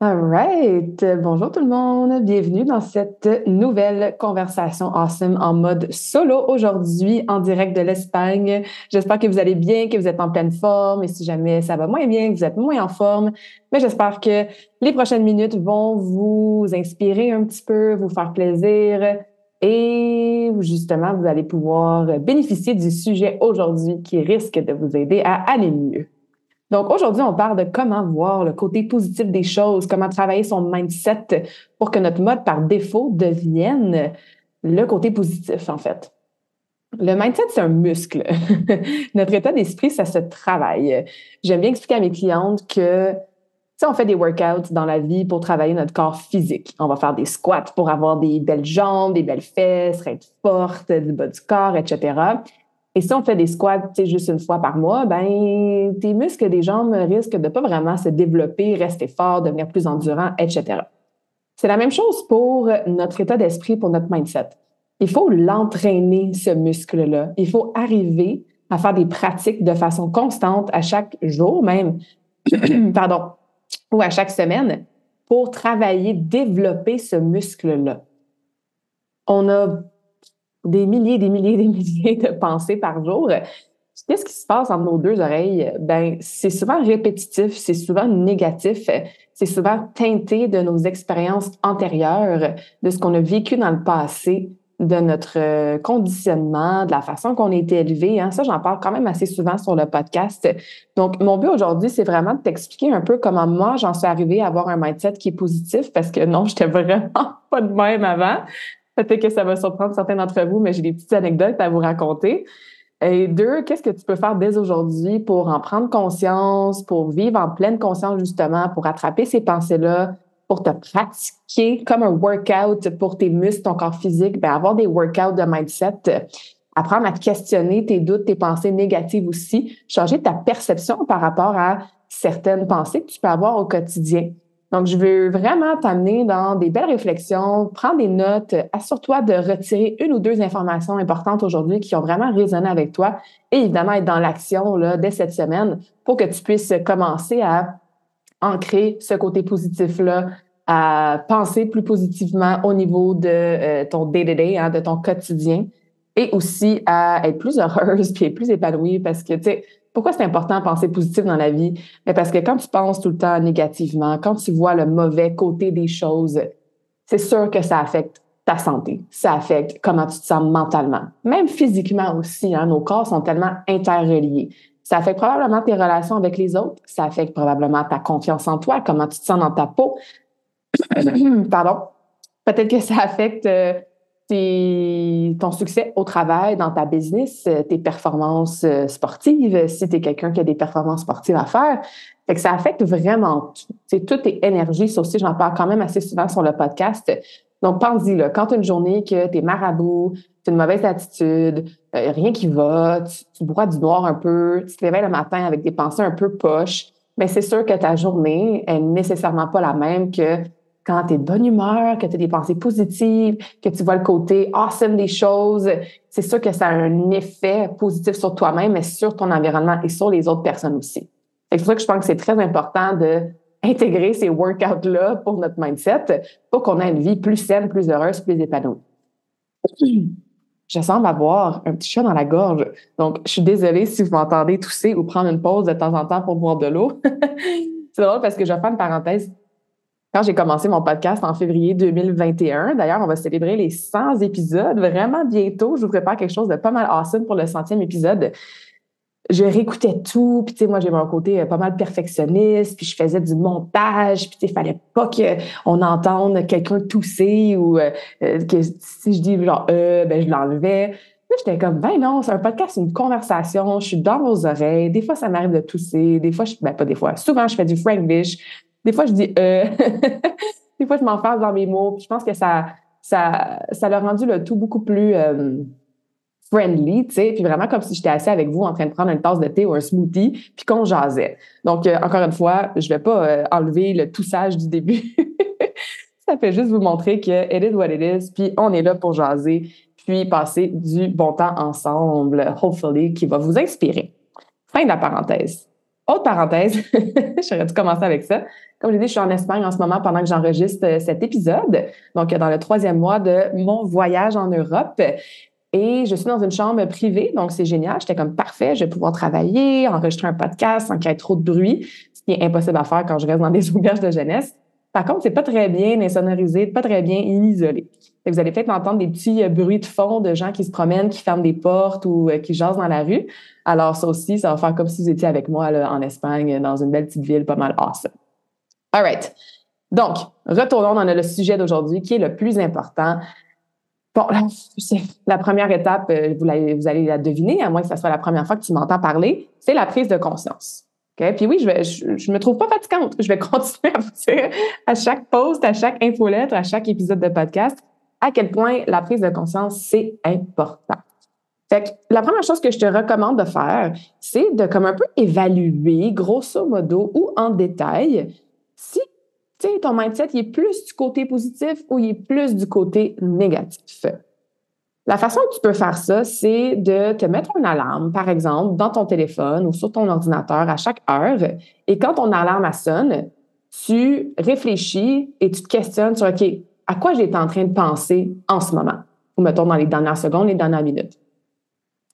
All right. Bonjour tout le monde. Bienvenue dans cette nouvelle conversation awesome en mode solo aujourd'hui en direct de l'Espagne. J'espère que vous allez bien, que vous êtes en pleine forme et si jamais ça va moins bien, que vous êtes moins en forme, mais j'espère que les prochaines minutes vont vous inspirer un petit peu, vous faire plaisir et justement, vous allez pouvoir bénéficier du sujet aujourd'hui qui risque de vous aider à aller mieux. Donc aujourd'hui, on parle de comment voir le côté positif des choses, comment travailler son mindset pour que notre mode par défaut devienne le côté positif, en fait. Le mindset, c'est un muscle. notre état d'esprit, ça se travaille. J'aime bien expliquer à mes clientes que si on fait des workouts dans la vie pour travailler notre corps physique. On va faire des squats pour avoir des belles jambes, des belles fesses, être forte, du bas du corps, etc. Et si on fait des squats juste une fois par mois, ben tes muscles des jambes risquent de pas vraiment se développer, rester forts, devenir plus endurants, etc. C'est la même chose pour notre état d'esprit, pour notre mindset. Il faut l'entraîner, ce muscle-là. Il faut arriver à faire des pratiques de façon constante à chaque jour même, pardon, ou à chaque semaine pour travailler, développer ce muscle-là. On a des milliers, des milliers, des milliers de pensées par jour. Qu'est-ce qui se passe entre nos deux oreilles? Ben, c'est souvent répétitif, c'est souvent négatif, c'est souvent teinté de nos expériences antérieures, de ce qu'on a vécu dans le passé, de notre conditionnement, de la façon qu'on a été élevé. Hein. Ça, j'en parle quand même assez souvent sur le podcast. Donc, mon but aujourd'hui, c'est vraiment de t'expliquer un peu comment moi, j'en suis arrivée à avoir un mindset qui est positif parce que non, j'étais vraiment pas de même avant. Peut-être que ça va surprendre certains d'entre vous, mais j'ai des petites anecdotes à vous raconter. Et deux, qu'est-ce que tu peux faire dès aujourd'hui pour en prendre conscience, pour vivre en pleine conscience justement, pour attraper ces pensées-là, pour te pratiquer comme un workout pour tes muscles, ton corps physique, ben avoir des workouts de mindset, apprendre à questionner tes doutes, tes pensées négatives aussi, changer ta perception par rapport à certaines pensées que tu peux avoir au quotidien. Donc, je veux vraiment t'amener dans des belles réflexions, prendre des notes, assure-toi de retirer une ou deux informations importantes aujourd'hui qui ont vraiment résonné avec toi et évidemment être dans l'action dès cette semaine pour que tu puisses commencer à ancrer ce côté positif-là, à penser plus positivement au niveau de euh, ton day-to-day, hein, de ton quotidien et aussi à être plus heureuse puis plus épanouie parce que, tu sais, pourquoi c'est important de penser positif dans la vie? Mais parce que quand tu penses tout le temps négativement, quand tu vois le mauvais côté des choses, c'est sûr que ça affecte ta santé, ça affecte comment tu te sens mentalement, même physiquement aussi. Hein, nos corps sont tellement interreliés. Ça affecte probablement tes relations avec les autres, ça affecte probablement ta confiance en toi, comment tu te sens dans ta peau. Pardon. Peut-être que ça affecte euh, ton succès au travail, dans ta business, euh, tes performances euh, sportives, si tu es quelqu'un qui a des performances sportives à faire. Fait que ça affecte vraiment tout. C'est toute tes énergies. Ça aussi, j'en parle quand même assez souvent sur le podcast. Donc, pense-y, là, quand tu as une journée que tu es marabout, tu as une mauvaise attitude, euh, rien qui va, tu, tu bois du noir un peu, tu te réveilles le matin avec des pensées un peu poches, mais c'est sûr que ta journée est nécessairement pas la même que quand tu es de bonne humeur, que tu as des pensées positives, que tu vois le côté awesome des choses, c'est sûr que ça a un effet positif sur toi-même, mais sur ton environnement et sur les autres personnes aussi. C'est pour ça que je pense que c'est très important de intégrer ces workouts-là pour notre mindset pour qu'on ait une vie plus saine, plus heureuse, plus épanouie. Je semble avoir un petit chat dans la gorge. Donc, je suis désolée si vous m'entendez tousser ou prendre une pause de temps en temps pour boire de l'eau. c'est drôle parce que je vais faire une parenthèse j'ai commencé mon podcast en février 2021, d'ailleurs, on va célébrer les 100 épisodes vraiment bientôt. Je vous prépare quelque chose de pas mal awesome pour le centième épisode. je réécoutais tout, puis tu sais, moi, j'ai mon côté euh, pas mal perfectionniste, puis je faisais du montage, puis tu sais, fallait pas qu'on entende quelqu'un tousser ou euh, euh, que si je dis genre euh, ben je l'enlevais. J'étais comme, ben non, c'est un podcast, c'est une conversation, je suis dans vos oreilles. Des fois, ça m'arrive de tousser, des fois, je, ben pas des fois, souvent, je fais du franglish, des fois, je dis euh, des fois, je m'enferme dans mes mots, puis je pense que ça, ça, ça l'a rendu le tout beaucoup plus friendly, tu sais, puis vraiment comme si j'étais assis avec vous en train de prendre une tasse de thé ou un smoothie, puis qu'on jasait. Donc, euh, encore une fois, je vais pas euh, enlever le toussage du début. Ça fait juste vous montrer que it is what it is, puis on est là pour jaser, puis passer du bon temps ensemble, hopefully, qui va vous inspirer. Fin de la parenthèse. Autre parenthèse, j'aurais dû commencer avec ça. Comme je dit, je suis en Espagne en ce moment pendant que j'enregistre euh, cet épisode, donc dans le troisième mois de mon voyage en Europe. Et je suis dans une chambre privée, donc c'est génial. J'étais comme parfait, je vais pouvoir travailler, enregistrer un podcast sans qu'il y ait trop de bruit, ce qui est impossible à faire quand je reste dans des auberges de jeunesse. Par contre, c'est pas très bien insonorisé, pas très bien isolé. vous allez peut-être entendre des petits euh, bruits de fond de gens qui se promènent, qui ferment des portes ou euh, qui jasent dans la rue. Alors ça aussi, ça va faire comme si vous étiez avec moi là, en Espagne, dans une belle petite ville pas mal awesome. All right. Donc, retournons dans le sujet d'aujourd'hui qui est le plus important, Bon, la première étape, euh, vous, allez la deviner, à moins que ce soit la première fois que tu m'entends parler, c'est la prise de conscience. Puis oui, je, vais, je, me trouve pas fatigante. Je vais continuer à vous dire à chaque post, à chaque infolettre, à chaque épisode de podcast, à quel point la prise de conscience, c'est important. Fait que la première chose que je te recommande de faire, c'est de comme un peu évaluer, grosso modo ou en détail, si ton mindset, il est plus du côté positif ou il est plus du côté négatif? La façon que tu peux faire ça, c'est de te mettre une alarme, par exemple, dans ton téléphone ou sur ton ordinateur à chaque heure. Et quand ton alarme sonne, tu réfléchis et tu te questionnes sur, OK, à quoi j'étais en train de penser en ce moment? Ou mettons dans les dernières secondes, les dernières minutes.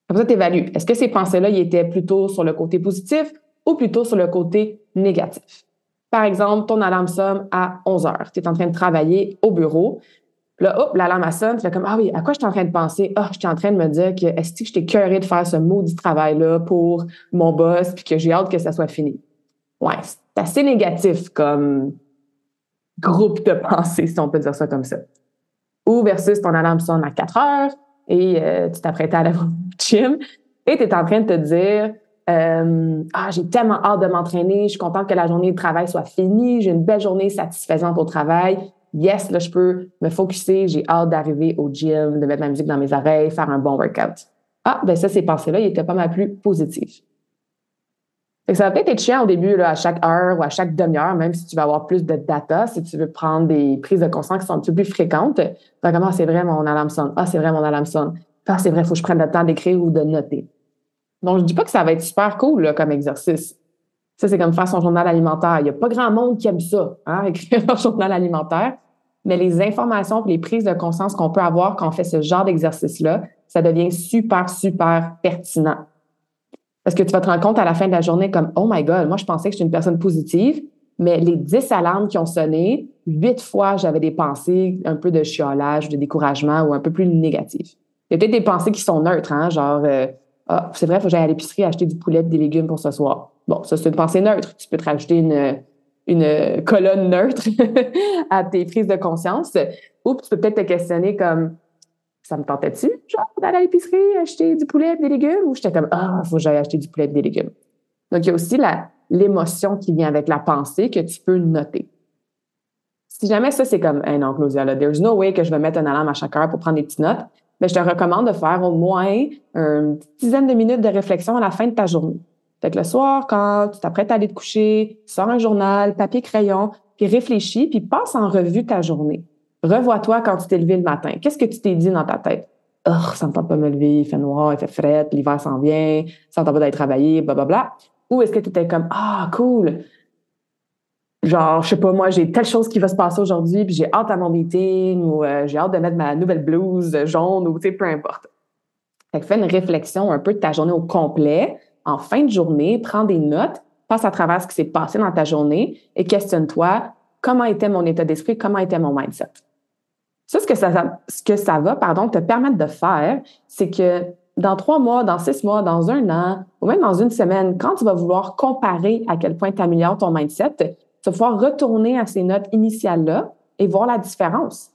Comme ça, tu évalues. Est-ce que ces pensées-là, étaient plutôt sur le côté positif ou plutôt sur le côté négatif? Par exemple, ton alarme sonne à 11 heures. Tu es en train de travailler au bureau. Là, hop, l'alarme sonne. Tu fais comme, ah oui, à quoi je suis en train de penser? Ah, je suis en train de me dire que est-ce que je t'ai curé de faire ce maudit travail-là pour mon boss puis que j'ai hâte que ça soit fini? Ouais, c'est assez négatif comme groupe de pensée, si on peut dire ça comme ça. Ou versus ton alarme sonne à 4 heures et euh, tu t'apprêtes à aller au gym et tu es en train de te dire, euh, ah, j'ai tellement hâte de m'entraîner, je suis contente que la journée de travail soit finie, j'ai une belle journée satisfaisante au travail. Yes, là, je peux me focuser, j'ai hâte d'arriver au gym, de mettre la musique dans mes oreilles, faire un bon workout. Ah, ben ça, ces pensées-là, ils étaient pas mal plus positifs. ça va peut-être être chiant au début, là, à chaque heure ou à chaque demi-heure, même si tu vas avoir plus de data, si tu veux prendre des prises de conscience qui sont un peu plus fréquentes. Tu vas ah, c'est vrai, mon alarme sonne. Ah, c'est vrai, mon alarme sonne. Ah, c'est vrai, il faut que je prenne le temps d'écrire ou de noter. Donc, je dis pas que ça va être super cool comme exercice. Ça, c'est comme faire son journal alimentaire. Il n'y a pas grand monde qui aime ça, hein, écrire un journal alimentaire. Mais les informations les prises de conscience qu'on peut avoir quand on fait ce genre d'exercice-là, ça devient super, super pertinent. Parce que tu vas te rendre compte à la fin de la journée comme Oh my God, moi je pensais que je suis une personne positive, mais les dix alarmes qui ont sonné, huit fois j'avais des pensées un peu de chiolage, de découragement ou un peu plus négatives. Il y a peut-être des pensées qui sont neutres, hein, genre euh, ah, c'est vrai, il faut que j'aille à l'épicerie acheter du poulet et des légumes pour ce soir. Bon, ça, c'est une pensée neutre. Tu peux te rajouter une, une colonne neutre à tes prises de conscience. Ou tu peux peut-être te questionner comme ça me tentait-tu, genre, d'aller à l'épicerie acheter du poulet et des légumes? Ou j'étais comme Ah, il faut que j'aille acheter du poulet et des légumes. Donc, il y a aussi l'émotion qui vient avec la pensée que tu peux noter. Si jamais ça, c'est comme, hey, non, Claudia, là, there's no way que je vais mettre un alarme à chaque heure pour prendre des petites notes, ben, je te recommande de faire au moins une dizaine de minutes de réflexion à la fin de ta journée. Fait le soir, quand tu t'apprêtes à aller te coucher, sors un journal, papier, crayon, puis réfléchis, puis passe en revue ta journée. Revois-toi quand tu t'es levé le matin. Qu'est-ce que tu t'es dit dans ta tête? Oh, ça me tente pas me lever, il fait noir, il fait frais, l'hiver s'en vient, ça me tente pas d'aller travailler, blablabla. Ou est-ce que tu étais comme, ah, cool, genre, je sais pas, moi, j'ai telle chose qui va se passer aujourd'hui, puis j'ai hâte à mon meeting, ou euh, j'ai hâte de mettre ma nouvelle blouse jaune, ou tu sais, peu importe. Fait que fais une réflexion un peu de ta journée au complet. En fin de journée, prends des notes, passe à travers ce qui s'est passé dans ta journée et questionne-toi comment était mon état d'esprit, comment était mon mindset. Ça, ce que ça, ce que ça va, pardon, te permettre de faire, c'est que dans trois mois, dans six mois, dans un an, ou même dans une semaine, quand tu vas vouloir comparer à quel point tu améliores ton mindset, tu vas pouvoir retourner à ces notes initiales-là et voir la différence.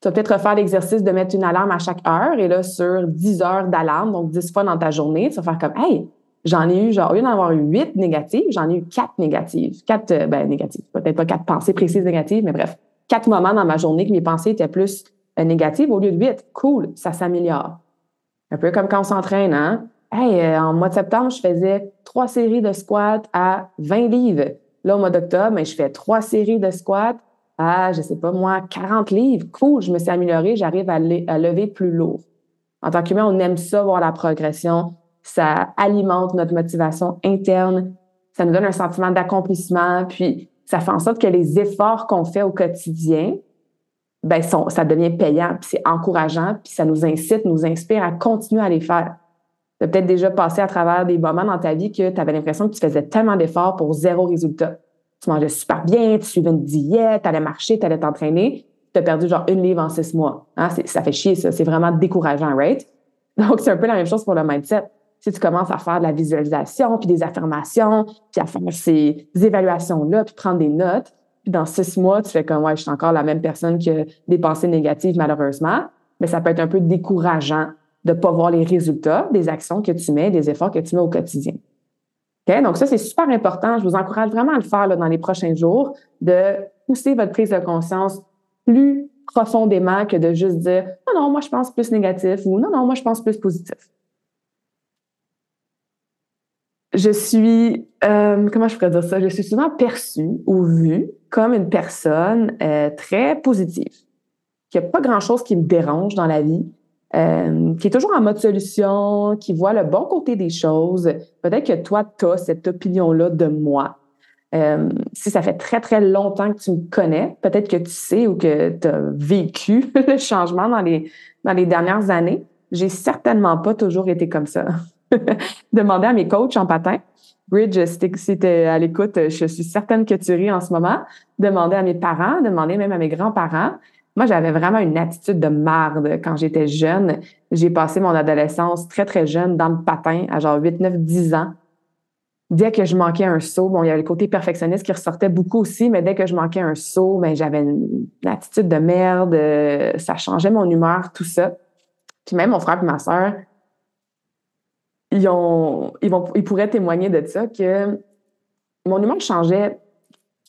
Tu vas peut-être refaire l'exercice de mettre une alarme à chaque heure et là, sur 10 heures d'alarme, donc 10 fois dans ta journée, tu vas faire comme, hey, j'en ai eu, genre, au lieu d'en avoir eu 8 négatives, j'en ai eu 4 négatives. 4, euh, ben, négatives. Peut-être pas 4 pensées précises négatives, mais bref, 4 moments dans ma journée que mes pensées étaient plus euh, négatives au lieu de 8. Cool, ça s'améliore. Un peu comme quand on s'entraîne, hein? Hey, euh, en mois de septembre, je faisais trois séries de squats à 20 livres. Là, au mois d'octobre, ben, je fais trois séries de squats à, je sais pas moi, 40 livres. Cool, je me suis améliorée, j'arrive à, lever plus lourd. En tant qu'humain, on aime ça, voir la progression. Ça alimente notre motivation interne. Ça nous donne un sentiment d'accomplissement. Puis, ça fait en sorte que les efforts qu'on fait au quotidien, ben, ça devient payant, puis c'est encourageant, puis ça nous incite, nous inspire à continuer à les faire. Tu as peut-être déjà passé à travers des moments dans ta vie que tu avais l'impression que tu faisais tellement d'efforts pour zéro résultat. Tu mangeais super bien, tu suivais une diète, tu allais marcher, tu allais t'entraîner, tu as perdu genre une livre en six mois. Hein? Ça fait chier, ça. C'est vraiment décourageant, right? Donc, c'est un peu la même chose pour le mindset. Si tu commences à faire de la visualisation, puis des affirmations, puis à faire ces évaluations-là, puis prendre des notes, puis dans six mois, tu fais comme, ouais, je suis encore la même personne que des pensées négatives, malheureusement. Mais ça peut être un peu décourageant de ne pas voir les résultats des actions que tu mets, des efforts que tu mets au quotidien. Donc, ça, c'est super important. Je vous encourage vraiment à le faire dans les prochains jours, de pousser votre prise de conscience plus profondément que de juste dire non, non, moi, je pense plus négatif ou non, non, moi, je pense plus positif je suis, euh, comment je pourrais dire ça, je suis souvent perçue ou vue comme une personne euh, très positive, qui a pas grand-chose qui me dérange dans la vie, euh, qui est toujours en mode solution, qui voit le bon côté des choses. Peut-être que toi, tu as cette opinion-là de moi. si ça fait très, très longtemps que tu me connais, peut-être que tu sais ou que tu as vécu le changement dans les, dans les dernières années. J'ai certainement pas toujours été comme ça. demander à mes coachs en patin. Bridge, si tu à l'écoute, je suis certaine que tu ris en ce moment. Demander à mes parents, demander même à mes grands-parents. Moi, j'avais vraiment une attitude de marde quand j'étais jeune. J'ai passé mon adolescence très, très jeune dans le patin, à genre 8, 9, 10 ans. Dès que je manquais un saut, bon, il y avait le côté perfectionniste qui ressortait beaucoup aussi, mais dès que je manquais un saut, ben, j'avais une, attitude de merde, ça changeait mon humeur, tout ça. Puis même mon frère et ma sœur, ils, ont, ils, vont, ils pourraient témoigner de ça, que mon humeur changeait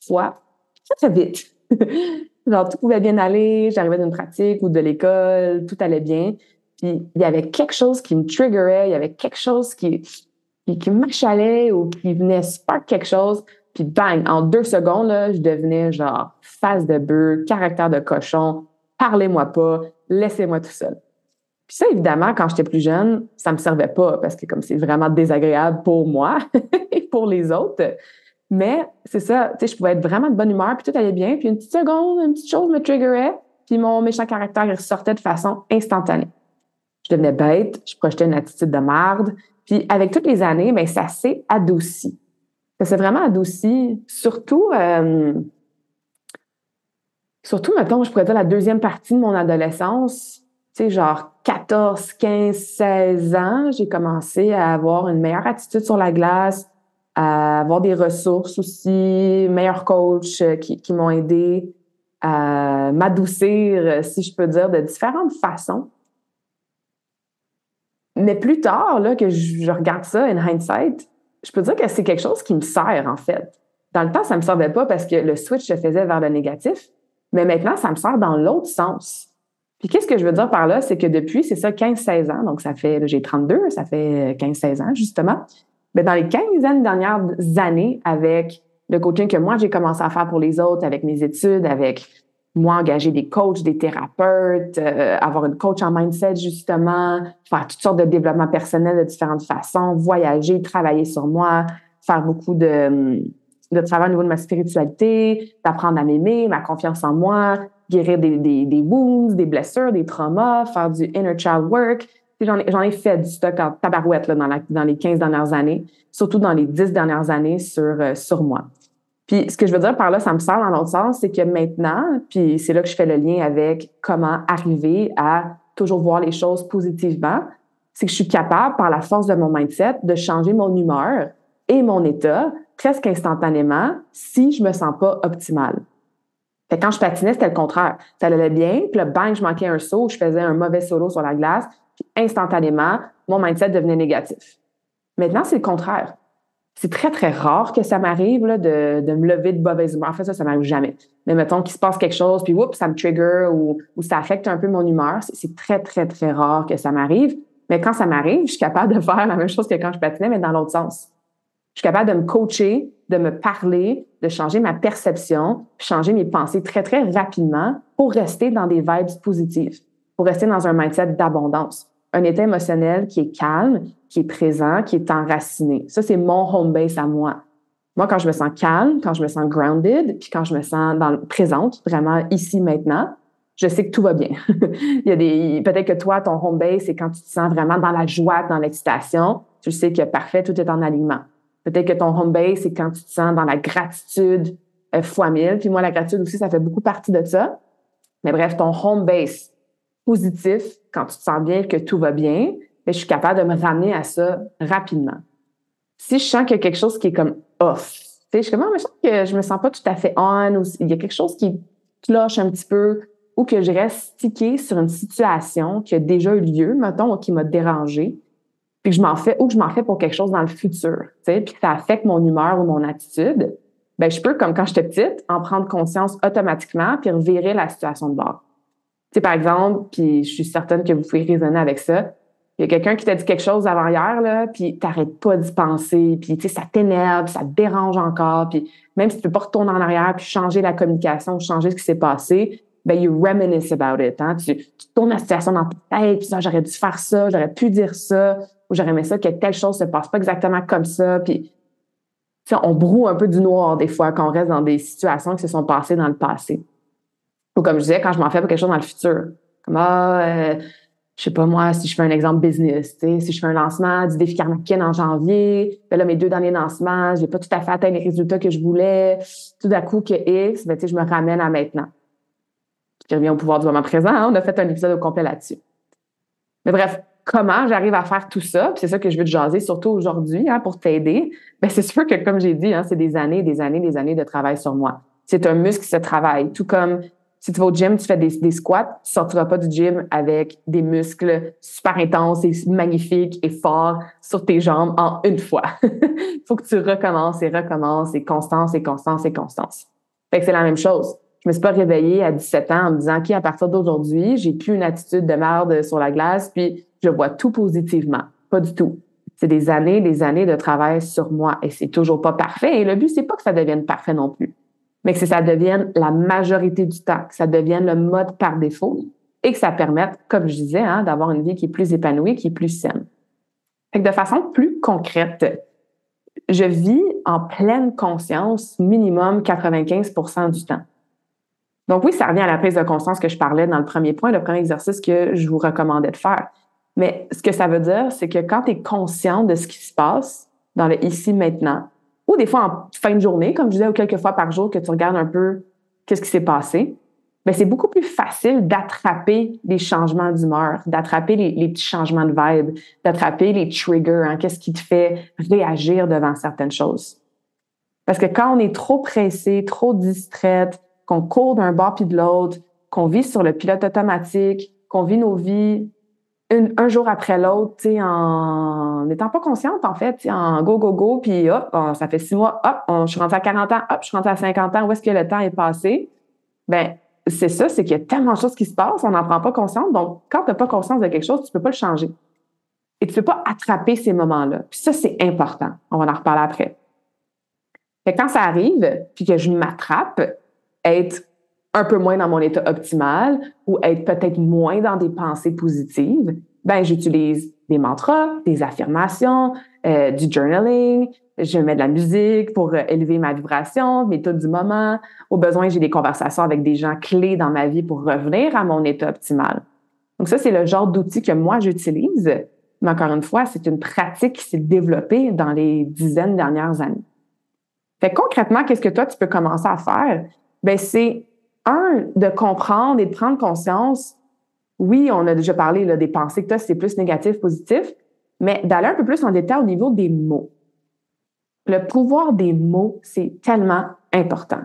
fois très, très vite. Genre, tout pouvait bien aller, j'arrivais d'une pratique ou de l'école, tout allait bien. Puis, il y avait quelque chose qui me triggerait, il y avait quelque chose qui, qui, m'achalait ou qui venait spark quelque chose. Puis, bang, en deux secondes, là, je devenais genre face de bœuf, caractère de cochon, parlez-moi pas, laissez-moi tout seul. Puis ça, évidemment, quand j'étais plus jeune, ça me servait pas parce que comme c'est vraiment désagréable pour moi et pour les autres. Mais c'est ça, tu sais, je pouvais être vraiment de bonne humeur, puis tout allait bien, puis une petite seconde, une petite chose me triggerait, puis mon méchant caractère ressortait de façon instantanée. Je devenais bête, je projetais une attitude de marde, puis avec toutes les années, ben ça s'est adouci. Ça s'est vraiment adouci, surtout, euh, surtout, mettons, je pourrais dire la deuxième partie de mon adolescence, tu sais, genre 14, 15, 16 ans, j'ai commencé à avoir une meilleure attitude sur la glace, avoir des ressources aussi, meilleurs coachs euh, qui, m'ont aidé à m'adoucir, si je peux dire, de différentes façons. Mais plus tard, là, que je, regarde ça in hindsight, je peux dire que c'est quelque chose qui me sert, en fait. Dans le temps, ça ne me servait pas parce que le switch se faisait vers le négatif, mais maintenant, ça me sert dans l'autre sens. Puis qu'est-ce que je veux dire par là, c'est que depuis, c'est ça, 15-16 ans, donc ça fait, j'ai 32, ça fait 15-16 ans justement. Mais dans les 15 dernières années, avec le coaching que moi j'ai commencé à faire pour les autres, avec mes études, avec moi engager des coachs, des thérapeutes, euh, avoir une coach en mindset justement, faire toutes sortes de développement personnel de différentes façons, voyager, travailler sur moi, faire beaucoup de, de travail au niveau de ma spiritualité, d'apprendre à m'aimer, ma confiance en moi, guérir des, des, wounds, des blessures, des traumas, faire du inner child work. J'en ai, ai fait du stock en tabarouette là, dans, la, dans les 15 dernières années, surtout dans les 10 dernières années sur, euh, sur moi. Puis ce que je veux dire par là, ça me sert dans l'autre sens, c'est que maintenant, puis c'est là que je fais le lien avec comment arriver à toujours voir les choses positivement, c'est que je suis capable, par la force de mon mindset, de changer mon humeur et mon état presque instantanément si je me sens pas optimale. Fait quand je patinais, c'était le contraire. Ça allait bien, puis là, bang, je manquais un saut, je faisais un mauvais solo sur la glace, instantanément, mon mindset devenait négatif. Maintenant, c'est le contraire. C'est très, très rare que ça m'arrive de, de, me lever de mauvaise humeur. En fait, ça, ça m'arrive jamais. Mais mettons qu'il se passe quelque chose, puis oups, ça me trigger ou, ou ça affecte un peu mon humeur. C'est très, très, très rare que ça m'arrive. Mais quand ça m'arrive, je suis capable de faire la même chose que quand je patinais, mais dans l'autre sens. Je suis capable de me coacher, de me parler, de changer ma perception, changer mes pensées très, très rapidement pour rester dans des vibes positives, pour rester dans un mindset d'abondance, un état émotionnel qui est calme, qui est présent, qui est enraciné. Ça, c'est mon home base à moi. Moi, quand je me sens calme, quand je me sens grounded, puis quand je me sens dans le présente, vraiment ici, maintenant, je sais que tout va bien. Il y a des, peut-être que toi, ton home base, c'est quand tu te sens vraiment dans la joie, dans l'excitation. Tu sais que parfait, tout est en alignement. Peut-être que ton home base, c'est quand tu te sens dans la gratitude euh, fois mille. Puis moi, la gratitude aussi, ça fait beaucoup partie de ça. Mais bref, ton home base positif, quand tu te sens bien, que tout va bien, ben, je suis capable de me ramener à ça rapidement. Si je sens qu'il y a quelque chose qui est comme off, je suis comme, ah, je sens que je me sens pas tout à fait on, ou il y a quelque chose qui cloche un petit peu, ou que je reste stické sur une situation qui a déjà eu lieu, mettons, ou qui m'a dérangé, puis que je m'en fais, ou que je m'en fais pour quelque chose dans le futur, puis que ça affecte mon humeur ou mon attitude, ben je peux, comme quand j'étais petite, en prendre conscience automatiquement puis revirer la situation de bord. Tu sais, par exemple, puis je suis certaine que vous pouvez raisonner avec ça, il y a quelqu'un qui t'a dit quelque chose avant hier, là, puis t'arrêtes pas d'y penser, puis tu sais, ça t'énerve, ça te dérange encore, puis même si tu peux pas retourner en arrière puis changer la communication, changer ce qui s'est passé, ben you reminisce about it. Hein? Tu, tournes la situation dans ta tête, puis ça, j'aurais dû faire ça, j'aurais pu dire ça, ou j'aurais aimé ça que telle chose se passe pas exactement comme ça. Puis on broue un peu du noir des fois quand on reste dans des situations qui se sont passées dans le passé. Ou comme je disais, quand je m'en fais pour quelque chose dans le futur. Comme ah, euh, je sais pas moi, si je fais un exemple business, si je fais un lancement du défi Karmakin en janvier, ben là, mes deux derniers lancements, j'ai pas tout à fait atteint les résultats que je voulais. Tout d'un coup que X, ben, je me ramène à maintenant qui revient au pouvoir du moment présent. Hein. On a fait un épisode au complet là-dessus. Mais bref, comment j'arrive à faire tout ça, c'est ça que je veux te jaser, surtout aujourd'hui, hein, pour t'aider, ben c'est sûr que, comme j'ai dit, hein, c'est des années, des années, des années de travail sur moi. C'est un muscle qui se travaille. Tout comme si tu vas au gym, tu fais des, squats, tu sortiras pas du gym avec des muscles super intenses et magnifiques et forts sur tes jambes en une fois. Il faut que tu recommences et recommences et constance et constance et constance. Fait que c'est la même chose je me suis pas réveillée à 17 ans en me disant, OK, à partir d'aujourd'hui, j'ai plus une attitude de merde sur la glace, puis je vois tout positivement. Pas du tout. C'est des années, des années de travail sur moi et c'est toujours pas parfait. Et le but, c'est pas que ça devienne parfait non plus, mais que ça devienne la majorité du temps, que ça devienne le mode par défaut et que ça permette, comme je disais, hein, d'avoir une vie qui est plus épanouie, qui est plus saine. Fait que de façon plus concrète, je vis en pleine conscience minimum 95% du temps. Donc oui, ça revient à la prise de conscience que je parlais dans le premier point, le premier exercice que je vous recommandais de faire. Mais ce que ça veut dire, c'est que quand tu es conscient de ce qui se passe dans le ici maintenant, ou des fois en fin de journée, comme je disais, ou quelques fois par jour que tu regardes un peu qu'est-ce qui s'est passé, ben c'est beaucoup plus facile d'attraper les changements d'humeur, d'attraper les, petits changements de vibe, d'attraper les triggers, hein, qu'est-ce qui te fait réagir devant certaines choses. Parce que quand on est trop pressé, trop distraite, qu'on court d'un bord puis de l'autre, qu'on vit sur le pilote automatique, qu'on vit nos vies un jour après l'autre, tu en n'étant pas consciente, en fait, en go, go, go, puis hop, ça fait six mois, hop, je suis rentrée à 40 ans, hop, je suis rentrée à 50 ans, où est-ce que le temps est passé? Ben, c'est ça, c'est qu'il y a tellement de choses qui se passent, on n'en prend pas conscience. Donc, quand tu n'as pas conscience de quelque chose, tu ne peux pas le changer. Et tu ne peux pas attraper ces moments-là. Puis ça, c'est important. On va en reparler après. Fait quand ça arrive, puis que je m'attrape, être un peu moins dans mon état optimal ou être peut-être moins dans des pensées positives, ben j'utilise des mantras, des affirmations, euh, du journaling, je mets de la musique pour euh, élever ma vibration, mes taux du moment. Au besoin, j'ai des conversations avec des gens clés dans ma vie pour revenir à mon état optimal. Donc ça, c'est le genre d'outil que moi j'utilise. Mais encore une fois, c'est une pratique qui s'est développée dans les dizaines dernières années. Fait concrètement, qu'est-ce que toi, tu peux commencer à faire? ben c'est un de comprendre et de prendre conscience oui, on a déjà parlé là, des pensées que tu c'est plus négatif, positif, mais d'aller un peu plus en détail au niveau des mots. Le pouvoir des mots, c'est tellement important.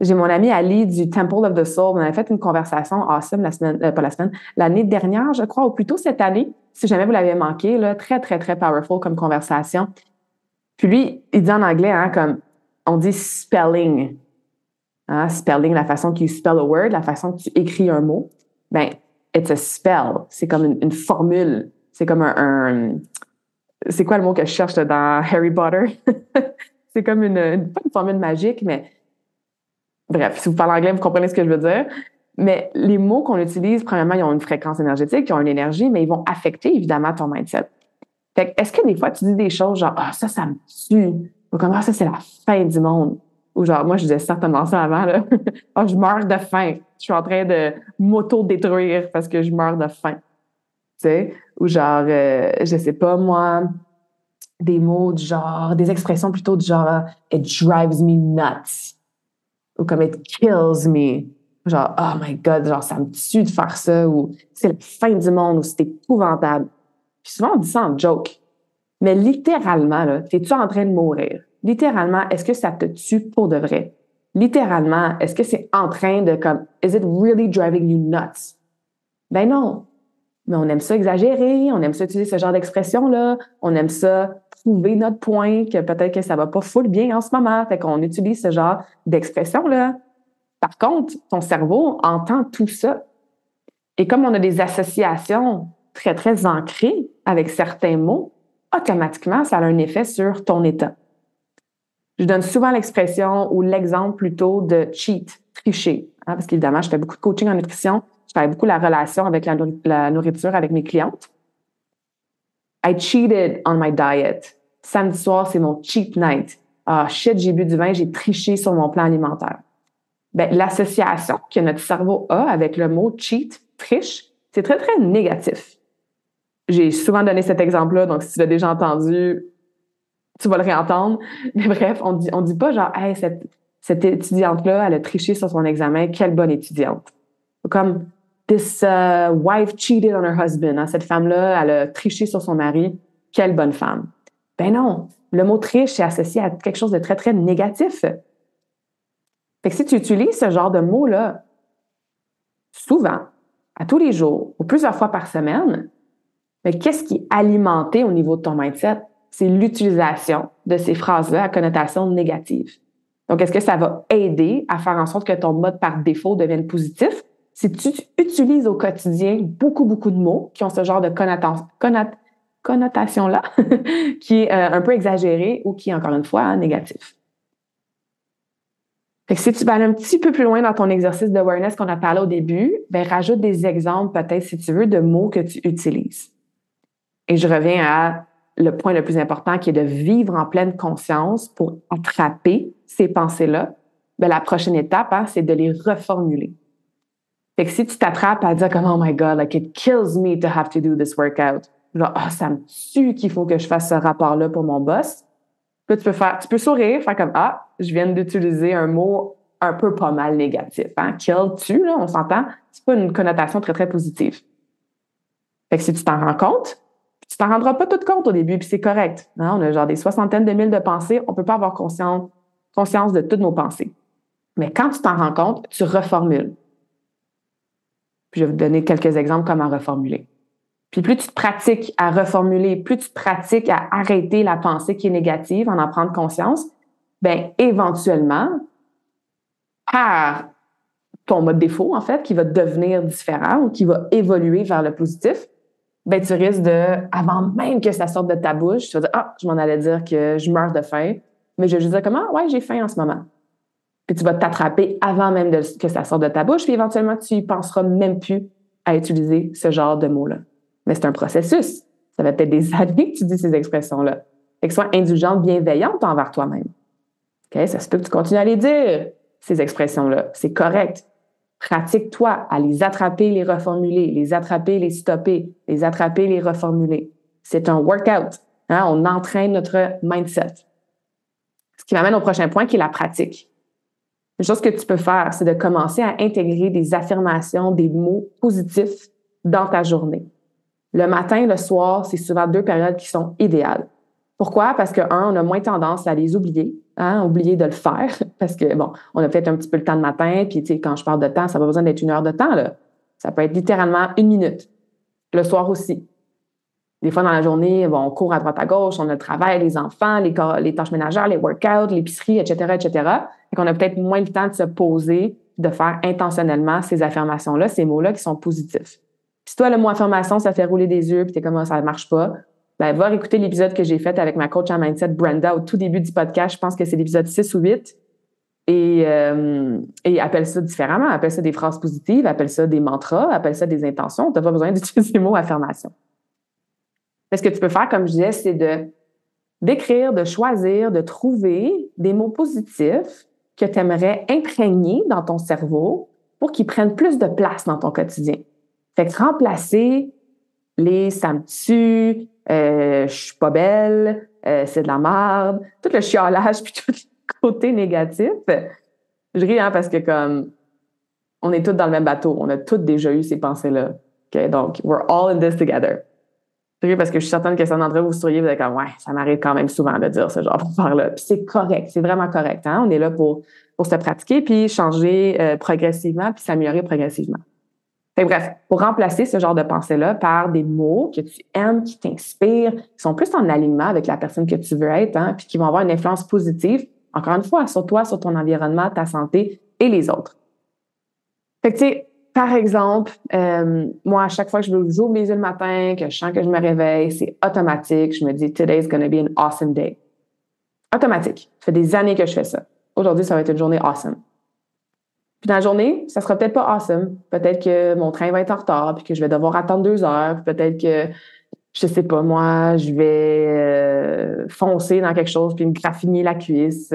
J'ai mon ami Ali du Temple of the Soul. On avait fait une conversation awesome la semaine, euh, pas la semaine, l'année dernière, je crois, ou plutôt cette année. Si jamais vous l'avez manqué, très, très, très powerful comme conversation. Puis lui, il dit en anglais, hein, comme on dit spelling. Hein, spelling, la façon que tu spell a word, la façon que tu écris un mot. Ben, it's a spell. C'est comme une, formule. C'est comme un, c'est quoi le mot que je cherche dans Harry Potter? c'est comme une, pas une formule magique, mais bref, si vous parlez anglais, vous comprenez ce que je veux dire. Mais les mots qu'on utilise, premièrement, ils ont une fréquence énergétique, ils ont une énergie, mais ils vont affecter évidemment ton mindset. Fait est-ce que des fois, tu dis des choses genre, ah, ça, ça me tue, ou comme, ah, ça, c'est la fin du monde. Ou genre, moi, je disais certainement ça avant, là. oh, je meurs de faim. Je suis en train de m'auto-détruire parce que je meurs de faim. Tu sais? Ou genre, euh, je sais pas, moi, des mots du genre, des expressions plutôt du genre, it drives me nuts ou comme it kills me. Genre, oh my God, genre, ça me tue de faire ça, ou c'est la fin du monde, ou c'est épouvantable. Puis souvent, on dit ça en joke. Mais littéralement, là, es-tu en train de mourir? Littéralement, est-ce que ça te tue pour de vrai? Littéralement, est-ce que c'est en train de comme, is it really driving you nuts? Ben non. Mais on aime ça exagérer, on aime ça utiliser ce genre d'expression-là, on aime ça trouver notre point, que peut-être que ça va pas full bien en ce moment. Fait qu'on utilise ce genre d'expression-là. Par contre, ton cerveau entend tout ça. Et comme on a des associations très, très ancrées avec certains mots, automatiquement, ça a un effet sur ton état. Je donne souvent l'expression ou l'exemple plutôt de cheat, tricher. Hein, parce qu'évidemment, je fais beaucoup de coaching en nutrition. Je fais beaucoup la relation avec la nourriture avec mes clientes. I cheated on my diet. Samedi soir, c'est mon cheat night. Ah, shit, j'ai bu du vin, j'ai triché sur mon plan alimentaire. Ben, l'association que notre cerveau a avec le mot cheat, triche, c'est très, très négatif. J'ai souvent donné cet exemple-là, donc si tu l'as déjà entendu, tu vas le réentendre. Mais bref, on dit, on dit pas genre, hey, cette, cette étudiante-là, elle a triché sur son examen, quelle bonne étudiante. Comme, This uh, wife cheated on her husband. Hein, cette femme-là, elle a triché sur son mari. Quelle bonne femme. Ben non, le mot triche est associé à quelque chose de très, très négatif. Fait que si tu utilises ce genre de mot-là souvent, à tous les jours, ou plusieurs fois par semaine, mais qu'est-ce qui est alimenté au niveau de ton mindset? C'est l'utilisation de ces phrases-là à connotation négative. Donc, est-ce que ça va aider à faire en sorte que ton mode par défaut devienne positif? si tu utilises au quotidien beaucoup, beaucoup de mots qui ont ce genre de connotation-là, qui est euh, un peu exagéré ou qui est, encore une fois, négatif. Si tu vas aller un petit peu plus loin dans ton exercice d'awareness qu'on a parlé au début, ben rajoute des exemples peut-être, si tu veux, de mots que tu utilises. Et je reviens à le point le plus important qui est de vivre en pleine conscience pour attraper ces pensées-là. Ben, la prochaine étape, hein, c'est de les reformuler. Fait que si tu t'attrapes à dire comme oh my god, like it kills me to have to do this workout, genre oh, ça me tue qu'il faut que je fasse ce rapport-là pour mon boss. Puis tu peux faire, tu peux sourire, faire comme ah, je viens d'utiliser un mot un peu pas mal négatif. Hein? Kill, tu, là, on s'entend, c'est pas une connotation très, très positive. Fait que si tu t'en rends compte, tu t'en rendras pas tout compte au début, puis c'est correct. Hein? On a genre des soixantaines de mille de pensées, on peut pas avoir conscience, conscience de toutes nos pensées. Mais quand tu t'en rends compte, tu reformules. Puis je vais vous donner quelques exemples comment reformuler. Puis plus tu te pratiques à reformuler, plus tu pratiques à arrêter la pensée qui est négative, en en prendre conscience, ben éventuellement, par ton mode défaut, en fait, qui va devenir différent ou qui va évoluer vers le positif, ben tu risques de, avant même que ça sorte de ta bouche, tu vas dire, ah, je m'en allais dire que je meurs de faim, mais je vais juste dire comment, ouais, j'ai faim en ce moment puis tu vas t'attraper avant même que ça sorte de ta bouche, puis éventuellement, tu y penseras même plus à utiliser ce genre de mots-là. Mais c'est un processus. Ça va peut-être des années que tu dis ces expressions-là. Fait que sois indulgente, bienveillante envers toi-même. Ça se peut que tu continues à les dire, ces expressions-là. C'est correct. Pratique-toi à les attraper, les reformuler, les attraper, les stopper, les attraper, les reformuler. C'est un workout. Hein? On entraîne notre mindset. Ce qui m'amène au prochain point qui est la pratique. Une chose que tu peux faire, c'est de commencer à intégrer des affirmations, des mots positifs dans ta journée. Le matin, le soir, c'est souvent deux périodes qui sont idéales. Pourquoi? Parce que, un, on a moins tendance à les oublier, hein, oublier de le faire, parce que, bon, on a peut-être un petit peu le temps de matin, puis, tu sais, quand je parle de temps, ça n'a pas besoin d'être une heure de temps, là. Ça peut être littéralement une minute. Le soir aussi. Des fois, dans la journée, bon, on court à droite à gauche, on a le travail, les enfants, les, les tâches ménagères, les workouts, l'épicerie, etc., etc. Et qu'on a peut-être moins le temps de se poser, de faire intentionnellement ces affirmations-là, ces mots-là qui sont positifs. Si toi, le mot affirmation, ça fait rouler des yeux, puis t'es comme, ah, ça ne marche pas, ben, va écouter l'épisode que j'ai fait avec ma coach en mindset, Brenda, au tout début du podcast. Je pense que c'est l'épisode 6 ou 8. Et, euh, et appelle ça différemment. Appelle ça des phrases positives, appelle ça des mantras, appelle ça des intentions. Tu n'as pas besoin d'utiliser le mot affirmation. Ce que tu peux faire, comme je disais, c'est de d'écrire, de choisir, de trouver des mots positifs que tu aimerais imprégner dans ton cerveau pour qu'ils prennent plus de place dans ton quotidien. Fait que remplacer les ça me tue, euh, je suis pas belle, euh, c'est de la merde, tout le chiolage puis tout le côté négatif. Je ris hein, parce que comme on est tous dans le même bateau, on a tous déjà eu ces pensées-là. Donc, we're all in this together. Je ris parce que je suis certaine que certains d'entre vous, vous seriez, vous êtes comme, ouais, ça m'arrive quand même souvent de dire ce genre d'affaires-là. Puis c'est correct, c'est vraiment correct. Hein? On est là pour, pour se pratiquer, puis changer euh, progressivement, puis s'améliorer progressivement bref, pour remplacer ce genre de pensée-là par des mots que tu aimes, qui t'inspirent, qui sont plus en alignement avec la personne que tu veux être, hein, puis qui vont avoir une influence positive, encore une fois, sur toi, sur ton environnement, ta santé et les autres. Fait que, tu sais, par exemple, euh, moi, à chaque fois que je j'ouvre les yeux le matin, que je sens que je me réveille, c'est automatique. Je me dis, today's gonna be an awesome day. Automatique. Ça fait des années que je fais ça. Aujourd'hui, ça va être une journée awesome. Puis dans la journée, ça sera peut-être pas awesome. Peut-être que mon train va être en retard, puis que je vais devoir attendre deux heures. Peut-être que, je sais pas, moi, je vais euh, foncer dans quelque chose puis me graffiner la cuisse.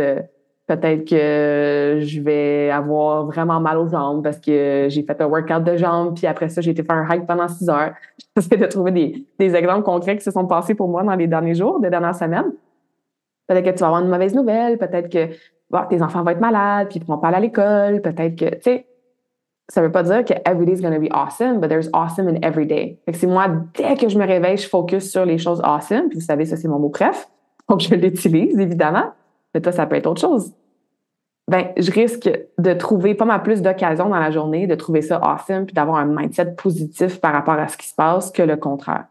peut-être que je vais avoir vraiment mal aux jambes parce que j'ai fait un workout de jambes, puis après ça, j'ai été faire un hike pendant six heures. J'essaie de trouver des, des exemples concrets qui se sont passés pour moi dans les derniers jours, les dernières semaines. Peut-être que tu vas avoir une mauvaise nouvelle, peut-être que tes enfants vont être malades, puis ils pourront pas aller à l'école, peut-être que, tu sais, ça veut pas dire que every day is going to be awesome, but there's awesome in every day. Fait que c'est moi, dès que je me réveille, je focus sur les choses awesome, puis vous savez, ça, c'est mon mot bref. Donc, je l'utilise, évidemment. Mais toi, ça peut être autre chose. Ben, je risque de trouver pas mal plus d'occasions dans la journée de trouver ça awesome puis d'avoir un mindset positif par rapport à ce qui se passe que le contraire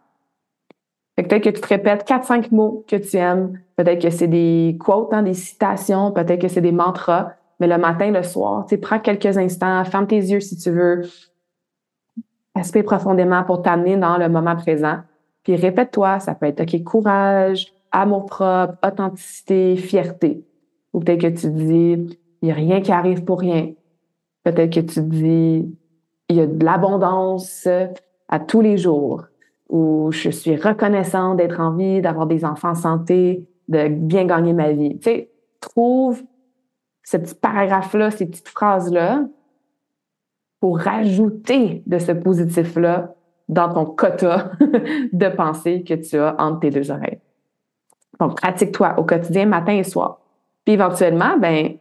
peut-être que tu te répètes quatre, cinq mots que tu aimes. Peut-être que c'est des quotes, hein, des citations. Peut-être que c'est des mantras. Mais le matin, le soir, tu prends quelques instants, ferme tes yeux si tu veux. Respire profondément pour t'amener dans le moment présent. Puis répète-toi, ça peut être OK, courage, amour propre, authenticité, fierté. Ou peut-être que tu dis, il n'y a rien qui arrive pour rien. Peut-être que tu dis, il y a de l'abondance à tous les jours où je suis reconnaissante d'être en vie, d'avoir des enfants en santé, de bien gagner ma vie. Tu sais, trouve ce petit paragraphe-là, ces petites phrases-là pour rajouter de ce positif-là dans ton quota de pensée que tu as entre tes deux oreilles. Donc, pratique-toi au quotidien, matin et soir. Puis éventuellement, ben,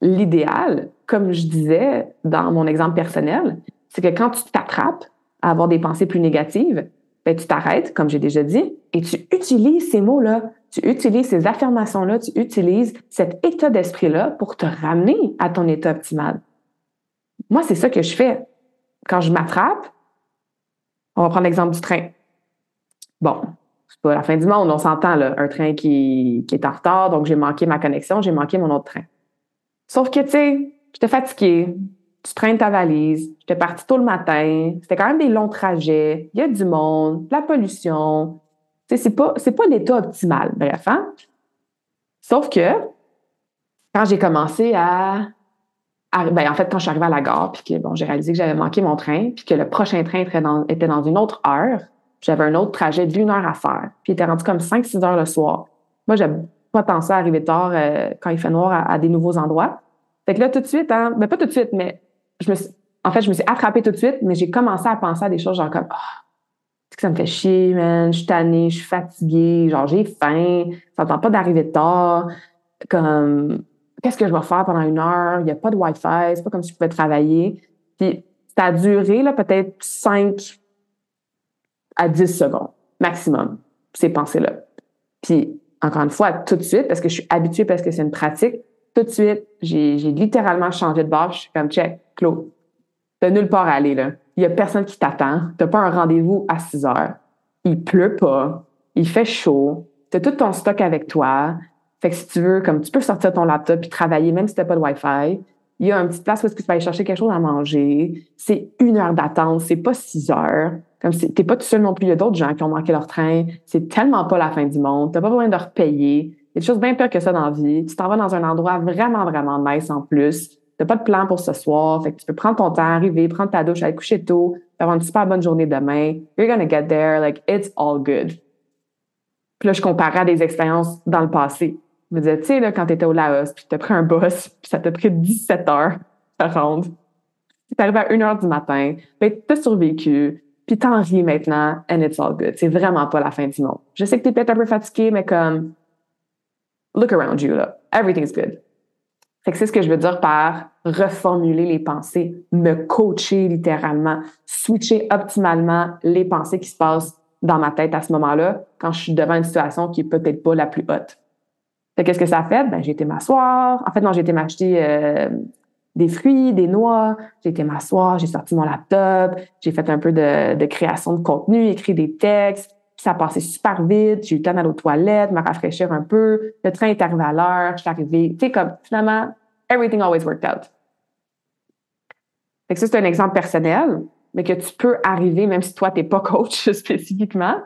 l'idéal, comme je disais dans mon exemple personnel, c'est que quand tu t'attrapes à avoir des pensées plus négatives, ben, tu t'arrêtes, comme j'ai déjà dit, et tu utilises ces mots-là, tu utilises ces affirmations-là, tu utilises cet état d'esprit-là pour te ramener à ton état optimal. Moi, c'est ça que je fais. Quand je m'attrape, on va prendre l'exemple du train. Bon, c'est pas la fin du monde, on s'entend, là. Un train qui, qui est en retard, donc j'ai manqué ma connexion, j'ai manqué mon autre train. Sauf que, tu sais, j'étais fatiguée, tu traînes ta valise, j'étais partie tôt le matin, c'était quand même des longs trajets, il y a du monde, la pollution. C'est pas, pas l'état optimal, bref, hein? Sauf que, quand j'ai commencé à, ben, en fait, quand je suis arrivée à la gare, puis que, bon, j'ai réalisé que j'avais manqué mon train, puis que le prochain train était dans, était dans une autre heure, j'avais un autre trajet d'une heure à faire, puis il était rendu comme 5-6 heures le soir. Moi, j'aime pas tant ça arriver tard euh, quand il fait noir à, des nouveaux endroits. Fait que là, tout de suite, hein, ben pas tout de suite, mais je me en fait, je me suis attrapée tout de suite, mais j'ai commencé à penser à des choses genre comme, oh, que ça me fait chier, man, je suis tannée, je suis fatiguée, genre j'ai faim, ça tente pas d'arriver tard, comme, qu'est-ce que je vais faire pendant une heure, il n'y a pas de Wi-Fi, c'est pas comme si je pouvais travailler. Puis, ça a duré, là, peut-être cinq, à 10 secondes, maximum, ces pensées-là. Puis, encore une fois, tout de suite, parce que je suis habituée, parce que c'est une pratique, tout de suite, j'ai littéralement changé de bord. Je suis comme, check, Claude, t'as nulle part à aller, là. Il y a personne qui t'attend. T'as pas un rendez-vous à 6 heures. Il pleut pas. Il fait chaud. T'as tout ton stock avec toi. Fait que si tu veux, comme tu peux sortir ton laptop et travailler, même si t'as pas de Wi-Fi. Il y a une petite place où est-ce que tu vas aller chercher quelque chose à manger. C'est une heure d'attente. C'est pas six heures. Comme t'es pas tout seul non plus. Il y a d'autres gens qui ont manqué leur train. C'est tellement pas la fin du monde. T'as pas besoin de repayer. Il y a des choses bien pires que ça dans la vie. Tu t'en vas dans un endroit vraiment, vraiment nice en plus. T'as pas de plan pour ce soir. Fait que tu peux prendre ton temps, arriver, prendre ta douche, aller coucher tôt, avoir une super bonne journée demain. You're gonna get there. Like, it's all good. Puis là, je comparais à des expériences dans le passé. Je me disais, tu sais, là, quand t'étais au Laos, puis t'as pris un bus, puis ça t'a pris 17 heures à rendre. T'es arrivé à 1 heure du matin, ben, t'as survécu, puis t'en ris maintenant, and it's all good. C'est vraiment pas la fin du monde. Je sais que t'es peut-être un peu fatigué, mais comme, look around you, là. Everything's good. C'est ce que je veux dire par reformuler les pensées, me coacher littéralement, switcher optimalement les pensées qui se passent dans ma tête à ce moment-là quand je suis devant une situation qui est peut-être pas la plus haute. Qu'est-ce que ça a fait? Ben, j'ai été m'asseoir. En fait, non, j'ai été m'acheter euh, des fruits, des noix. J'ai été m'asseoir, j'ai sorti mon laptop, j'ai fait un peu de création de contenu, écrit des textes, ça passé super vite. J'ai eu le temps d'aller aux toilettes, me rafraîchir un peu. Le train est arrivé à l'heure. Je suis arrivée. Tu sais, comme finalement, everything always worked out. Fait que ça, c'est un exemple personnel, mais que tu peux arriver, même si toi, tu n'es pas coach spécifiquement,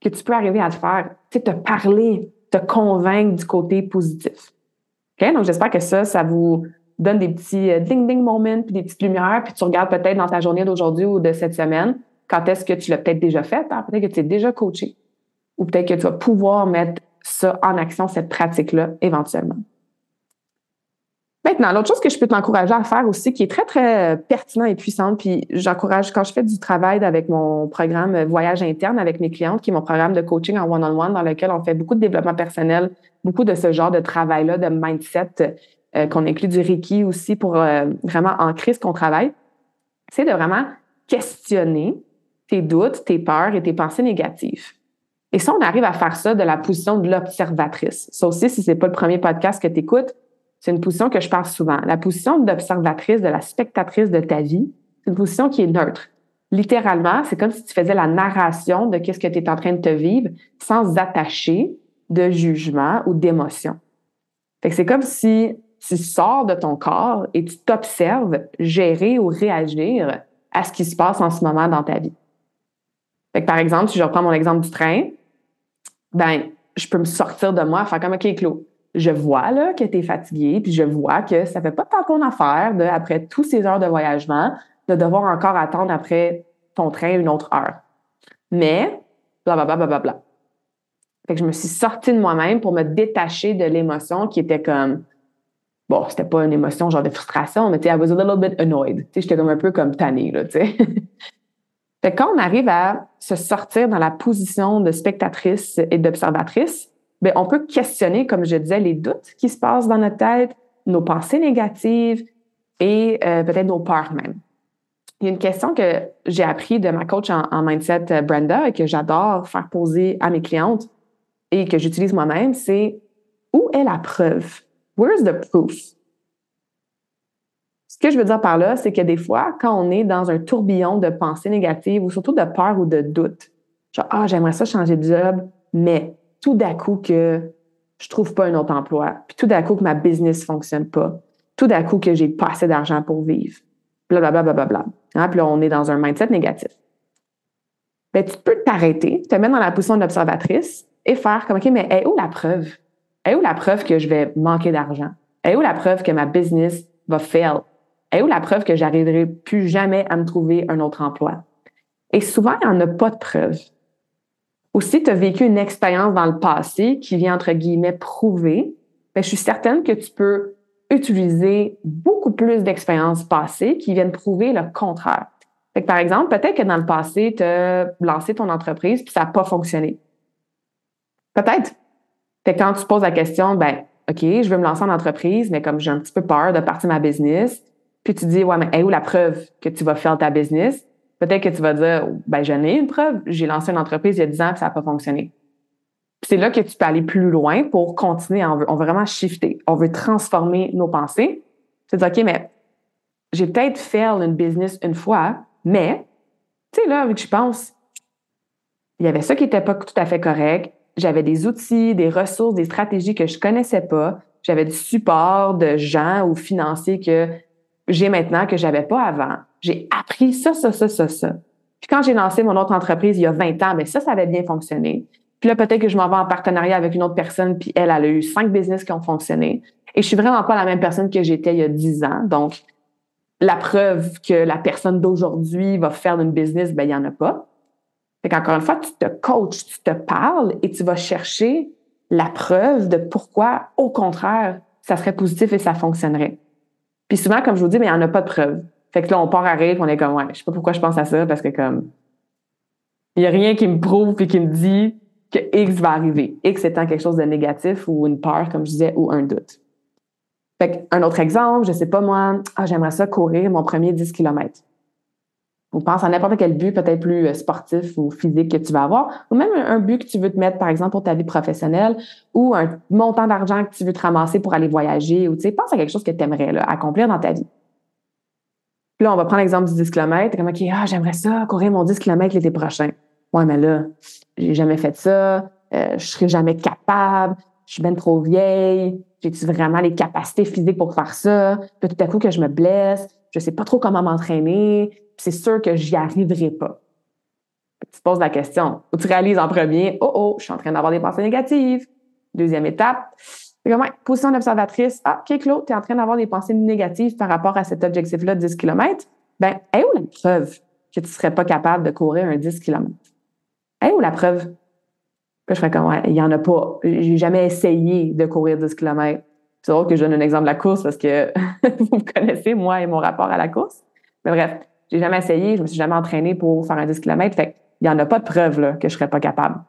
que tu peux arriver à te faire, tu sais, te parler, te convaincre du côté positif. OK? Donc, j'espère que ça, ça vous donne des petits euh, ding-ding moments, puis des petites lumières, puis tu regardes peut-être dans ta journée d'aujourd'hui ou de cette semaine, quand est-ce que tu l'as peut-être déjà fait? Hein? Peut-être que tu es déjà coaché. Ou peut-être que tu vas pouvoir mettre ça en action, cette pratique-là, éventuellement. Maintenant, l'autre chose que je peux t'encourager à faire aussi, qui est très, très pertinent et puissante, puis j'encourage, quand je fais du travail avec mon programme Voyage interne avec mes clientes, qui est mon programme de coaching en one-on-one, dans lequel on fait beaucoup de développement personnel, beaucoup de ce genre de travail-là, de mindset, euh, qu'on inclut du Reiki aussi pour euh, vraiment ancrer ce qu'on travaille, c'est de vraiment questionner tes doutes, tes peurs et tes pensées négatives. Et ça, on arrive à faire ça de la position de l'observatrice. Ça aussi, si c'est pas le premier podcast que tu écoutes, c'est une position que je parle souvent. La position d'observatrice, de la spectatrice de ta vie, c'est une position qui est neutre. Littéralement, c'est comme si tu faisais la narration de qu'est-ce que tu es en train de te vivre sans attacher de jugement ou d'émotion. Fait que c'est comme si tu sors de ton corps et tu t'observes gérer ou réagir à ce qui se passe en ce moment dans ta vie. Fait par exemple, si je reprends mon exemple du train, ben, je peux me sortir de moi, faire comme, OK, Claude, je vois là, que tu es fatigué, puis je vois que ça fait pas tant ton affaire, de, après tous ces heures de voyagement, de devoir encore attendre après ton train une autre heure. Mais, blablabla, bla, bla, bla, bla. Fait que je me suis sortie de moi-même pour me détacher de l'émotion qui était comme, bon, c'était pas une émotion genre de frustration, mais tu sais, I was a little bit annoyed. Tu sais, j'étais comme un peu comme tannée, là, tu sais. quand on arrive à se sortir dans la position de spectatrice et d'observatrice, ben, on peut questionner, comme je disais, les doutes qui se passent dans notre tête, nos pensées négatives et euh, peut-être nos peurs même. Il y a une question que j'ai appris de ma coach en, mindset, euh, Brenda, et que j'adore faire poser à mes clientes et que j'utilise moi-même, c'est où est la preuve? Where's the proof? Ce que je veux dire par là, c'est que des fois, quand on est dans un tourbillon de pensées négatives ou surtout de peur ou de doute, genre, ah, j'aimerais ça changer de job, mais tout d'un coup que je trouve pas un autre emploi, puis tout d'un coup que ma business fonctionne pas, tout d'un coup que j'ai pas assez d'argent pour vivre, blablabla, bla, bla, bla, hein, Puis là, on est dans un mindset négatif. Ben, tu peux t'arrêter, te mettre dans la position d'observatrice et faire comme, OK, mais est où la preuve? Est où la preuve que je vais manquer d'argent? Est où la preuve que ma business va fail? Où la preuve que j'arriverai plus jamais à me trouver un autre emploi? Et souvent, il n'y en a pas de preuve. Aussi, tu as vécu une expérience dans le passé qui vient, entre guillemets, prouver. mais je suis certaine que tu peux utiliser beaucoup plus d'expériences passées qui viennent prouver le contraire. Par exemple, peut-être que dans le passé, tu as lancé ton entreprise puis ça n'a pas fonctionné. Peut-être. Quand tu poses la question, ben, OK, je veux me lancer en entreprise, mais comme j'ai un petit peu peur de partir ma business, puis tu dis, ouais, mais où la preuve que tu vas faire ta business? Peut-être que tu vas dire, ben, j'en ai une preuve. J'ai lancé une entreprise il y a 10 ans et ça n'a pas fonctionné. C'est là que tu peux aller plus loin pour continuer. On veut, vraiment shifter. On veut transformer nos pensées. C'est dire, OK, mais j'ai peut-être fait une business une fois, mais, tu sais, là, avec je pense, il y avait ça qui n'était pas tout à fait correct. J'avais des outils, des ressources, des stratégies que je connaissais pas. J'avais du support de gens ou financiers que j'ai maintenant que j'avais pas avant. J'ai appris ça, ça, ça, ça, ça. Puis quand j'ai lancé mon autre entreprise il y a 20 ans, mais ça, ça avait bien fonctionné. Puis là, peut-être que je m'en vais en partenariat avec une autre personne, puis elle, elle a eu cinq business qui ont fonctionné. Et je suis vraiment pas la même personne que j'étais il y a 10 ans. Donc, la preuve que la personne d'aujourd'hui va faire d'une business, ben, il n'y en a pas. Fait qu'encore une fois, tu te coaches, tu te parles et tu vas chercher la preuve de pourquoi, au contraire, ça serait positif et ça fonctionnerait. Puis souvent, comme je vous dis, mais il n'y en a pas de preuve. Fait que là, on part à rire, on est comme, ouais, je sais pas pourquoi je pense à ça, parce que comme, il n'y a rien qui me prouve et qui me dit que X va arriver. X étant quelque chose de négatif ou une peur, comme je disais, ou un doute. Fait un autre exemple, je sais pas moi, ah, j'aimerais ça courir mon premier 10 km. Ou pense à n'importe quel but, peut-être plus euh, sportif ou physique que tu vas avoir, ou même un, but que tu veux te mettre, par exemple, pour ta vie professionnelle, ou un montant d'argent que tu veux te ramasser pour aller voyager, ou tu sais, pense à quelque chose que tu aimerais accomplir dans ta vie. Puis là, on va prendre l'exemple du 10 km. comme, OK, ah, j'aimerais ça, courir mon 10 km l'été prochain. Ouais, mais là, j'ai jamais fait ça, euh, je serai jamais capable, je suis bien trop vieille, j'ai-tu vraiment les capacités physiques pour faire ça? Puis tout à coup que je me blesse, je sais pas trop comment m'entraîner, c'est sûr que j'y arriverai pas. Tu te poses la question, ou tu réalises en premier, oh oh, je suis en train d'avoir des pensées négatives. Deuxième étape, c'est comme, position d'observatrice, ah, OK, Claude, tu es en train d'avoir des pensées négatives par rapport à cet objectif-là de 10 km. Ben, est où la preuve que tu serais pas capable de courir un 10 km? Est où la preuve? je ferais comme, il y en a pas. J'ai jamais essayé de courir 10 km. C'est drôle que je donne un exemple de la course parce que vous me connaissez, moi et mon rapport à la course. Mais bref, j'ai jamais essayé, je me suis jamais entraînée pour faire un 10 km. Fait il n'y en a pas de preuve là, que je serais pas capable.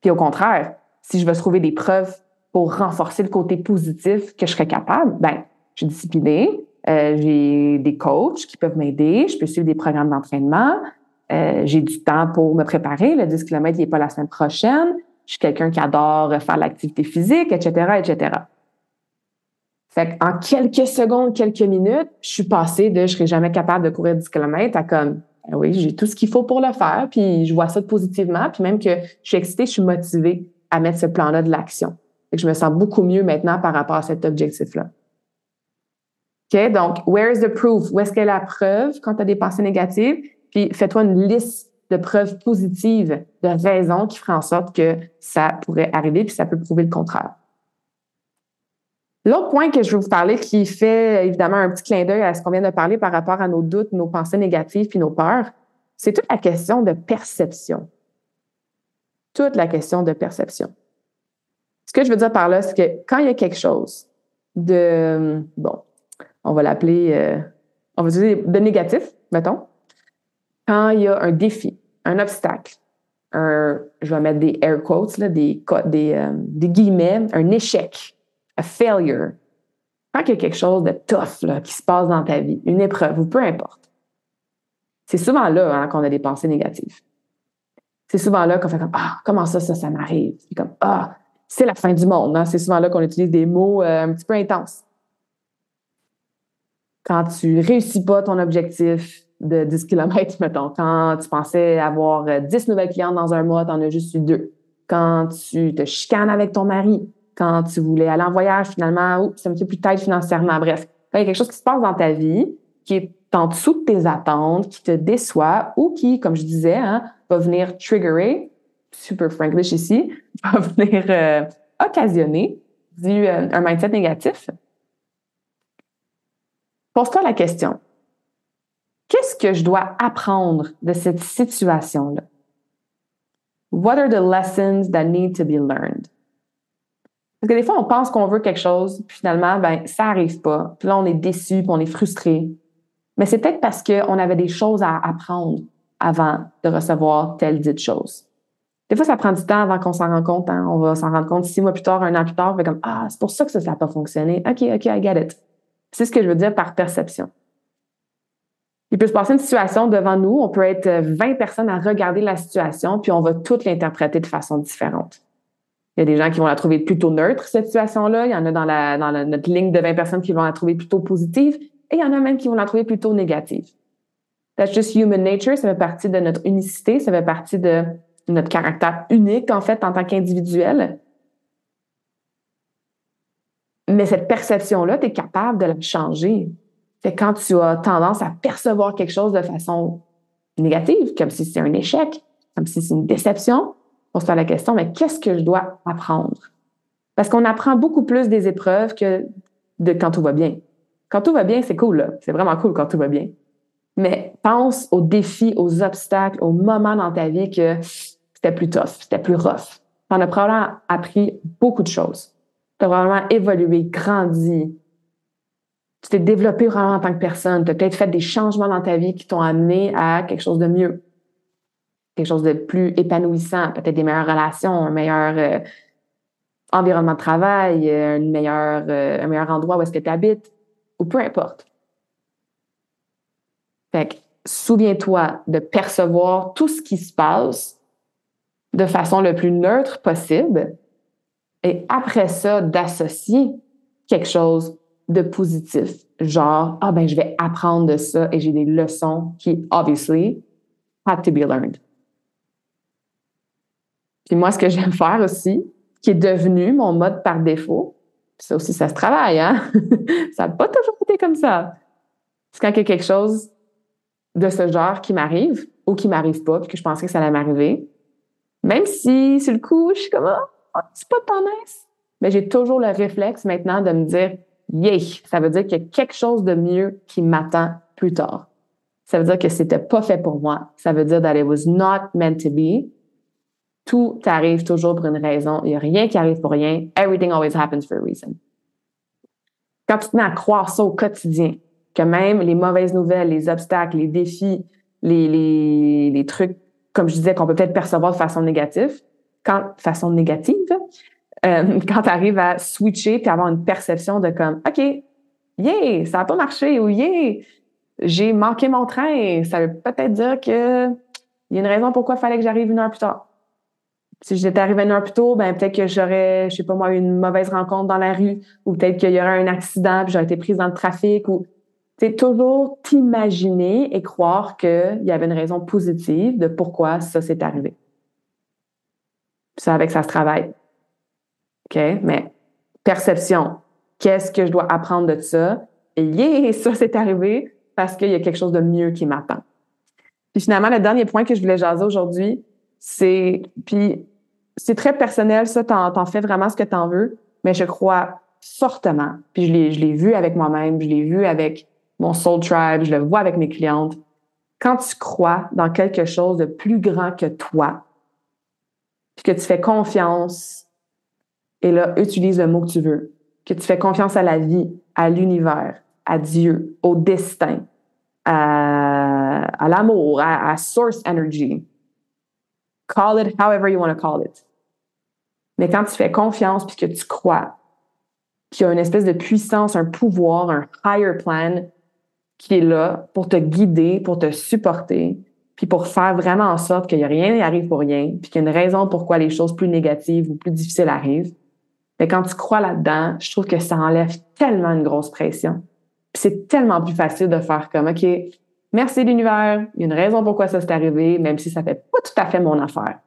Puis au contraire, si je veux trouver des preuves pour renforcer le côté positif que je serais capable, ben, je suis disciplinée, euh, j'ai des coachs qui peuvent m'aider, je peux suivre des programmes d'entraînement, euh, j'ai du temps pour me préparer. Le 10 km, il n'est pas la semaine prochaine. Je suis quelqu'un qui adore faire l'activité physique, etc., etc. Fait en quelques secondes, quelques minutes, je suis passée de je serai jamais capable de courir 10 km à comme ben oui, j'ai tout ce qu'il faut pour le faire, puis je vois ça positivement, puis même que je suis excitée, je suis motivée à mettre ce plan-là de l'action. Et je me sens beaucoup mieux maintenant par rapport à cet objectif-là. OK? Donc, where is the proof? Où est-ce qu'est la preuve quand tu as des pensées négatives? Puis fais-toi une liste de preuves positives, de raisons qui feraient en sorte que ça pourrait arriver, puis ça peut prouver le contraire. L'autre point que je veux vous parler, qui fait évidemment un petit clin d'œil à ce qu'on vient de parler par rapport à nos doutes, nos pensées négatives puis nos peurs, c'est toute la question de perception. Toute la question de perception. Ce que je veux dire par là, c'est que quand il y a quelque chose de, bon, on va l'appeler, euh, on va dire de négatif, mettons, quand il y a un défi, un obstacle, un, je vais mettre des air quotes, des, euh, des guillemets, un échec, un failure, quand il y a quelque chose de tough là, qui se passe dans ta vie, une épreuve ou peu importe, c'est souvent là hein, qu'on a des pensées négatives. C'est souvent là qu'on fait comme Ah, comment ça, ça, ça m'arrive? C'est comme Ah, c'est la fin du monde. Hein? C'est souvent là qu'on utilise des mots euh, un petit peu intenses. Quand tu réussis pas ton objectif, de 10 km, mettons. Quand tu pensais avoir 10 euh, nouvelles clientes dans un mois, tu en as juste eu deux. Quand tu te chicanes avec ton mari, quand tu voulais aller en voyage, finalement, c'est un petit peu plus tête financièrement. Bref, il y a quelque chose qui se passe dans ta vie qui est en dessous de tes attentes, qui te déçoit ou qui, comme je disais, hein, va venir triggerer, super franglish ici, va venir euh, occasionner euh, un mindset négatif. Pose-toi la question, Qu'est-ce que je dois apprendre de cette situation-là? What are the lessons that need to be learned? Parce que des fois, on pense qu'on veut quelque chose, puis finalement, ben, ça n'arrive pas. Puis là, on est déçu, puis on est frustré. Mais c'est peut-être parce qu'on avait des choses à apprendre avant de recevoir telle dite chose. Des fois, ça prend du temps avant qu'on s'en rende compte. Hein. On va s'en rendre compte six mois plus tard, un an plus tard, on fait comme Ah, c'est pour ça que ça n'a pas fonctionné. OK, OK, I get it. C'est ce que je veux dire par perception. Il peut se passer une situation devant nous, on peut être 20 personnes à regarder la situation, puis on va toutes l'interpréter de façon différente. Il y a des gens qui vont la trouver plutôt neutre, cette situation-là. Il y en a dans, la, dans notre ligne de 20 personnes qui vont la trouver plutôt positive, et il y en a même qui vont la trouver plutôt négative. That's just human nature, ça fait partie de notre unicité, ça fait partie de notre caractère unique, en fait, en tant qu'individuel. Mais cette perception-là, tu es capable de la changer. C'est quand tu as tendance à percevoir quelque chose de façon négative, comme si c'est un échec, comme si c'est une déception, on se faire la question, mais qu'est-ce que je dois apprendre? Parce qu'on apprend beaucoup plus des épreuves que de quand tout va bien. Quand tout va bien, c'est cool, C'est vraiment cool quand tout va bien. Mais pense aux défis, aux obstacles, aux moments dans ta vie que c'était plus tough, c'était plus rough. Tu en as probablement appris beaucoup de choses. Tu as probablement évolué, grandi. Tu t'es développé vraiment en tant que personne. Tu as peut-être fait des changements dans ta vie qui t'ont amené à quelque chose de mieux. Quelque chose de plus épanouissant, peut-être des meilleures relations, un meilleur euh, environnement de travail, euh, une meilleure, euh, un meilleur endroit où est-ce que tu habites, ou peu importe. Fait que souviens-toi de percevoir tout ce qui se passe de façon le plus neutre possible et après ça, d'associer quelque chose de positif. Genre, ah ben, je vais apprendre de ça et j'ai des leçons qui, obviously, have to be learned. Puis moi, ce que j'aime faire aussi, qui est devenu mon mode par défaut, ça aussi, ça se travaille, hein? ça n'a pas toujours été comme ça. C'est quand il y a quelque chose de ce genre qui m'arrive ou qui m'arrive pas, puis que je pensais que ça allait m'arriver, même si sur le coup, je suis comme, ah, c'est pas tant nice, mais j'ai toujours le réflexe maintenant de me dire, yeah, ça veut dire qu'il y a quelque chose de mieux qui m'attend plus tard. Ça veut dire que c'était pas fait pour moi. Ça veut dire that it was not meant to be. Tout arrive toujours pour une raison. Il n'y a rien qui arrive pour rien. Everything always happens for a reason. Quand tu te mets à croire ça au quotidien, que même les mauvaises nouvelles, les obstacles, les défis, les, les, les trucs, comme je disais, qu'on peut peut-être percevoir de façon négative, quand, façon négative, euh, quand tu arrives à switcher puis avoir une perception de comme, OK, yeah, ça n'a pas marché ou yeah, j'ai manqué mon train, ça veut peut-être dire que il y a une raison pourquoi il fallait que j'arrive une heure plus tard. Si j'étais arrivé une heure plus tôt, ben peut-être que j'aurais, je sais pas moi, une mauvaise rencontre dans la rue, ou peut-être qu'il y aurait un accident, puis j'aurais été prise dans le trafic, ou c'est toujours t'imaginer et croire qu'il y avait une raison positive de pourquoi ça s'est arrivé. Ça, avec ça se travaille. OK? Mais perception. Qu'est-ce que je dois apprendre de ça? Et yeah, ça s'est arrivé parce qu'il y a quelque chose de mieux qui m'attend. Puis finalement, le dernier point que je voulais jaser aujourd'hui, c'est, puis c'est très personnel, ça, t'en, t'en fais vraiment ce que t'en veux, mais je crois fortement, puis je l'ai, je l'ai vu avec moi-même, je l'ai vu avec mon soul tribe, je le vois avec mes clientes. Quand tu crois dans quelque chose de plus grand que toi, puis que tu fais confiance, et là, utilise le mot que tu veux, que tu fais confiance à la vie, à l'univers, à Dieu, au destin, à, l'amour, à, à source energy. Call it however you want to call it. Mais quand tu fais confiance puis que tu crois qu'il y a une espèce de puissance, un pouvoir, un higher plan qui est là pour te guider, pour te supporter, puis pour faire vraiment en sorte qu'il n'y a rien qui arrive pour rien, puis qu'il y a une raison pourquoi les choses plus négatives ou plus difficiles arrivent. Mais quand tu crois là-dedans, je trouve que ça enlève tellement une grosse pression. Puis c'est tellement plus facile de faire comme, OK, merci l'univers, il y a une raison pourquoi ça s'est arrivé, même si ça fait pas tout à fait mon affaire.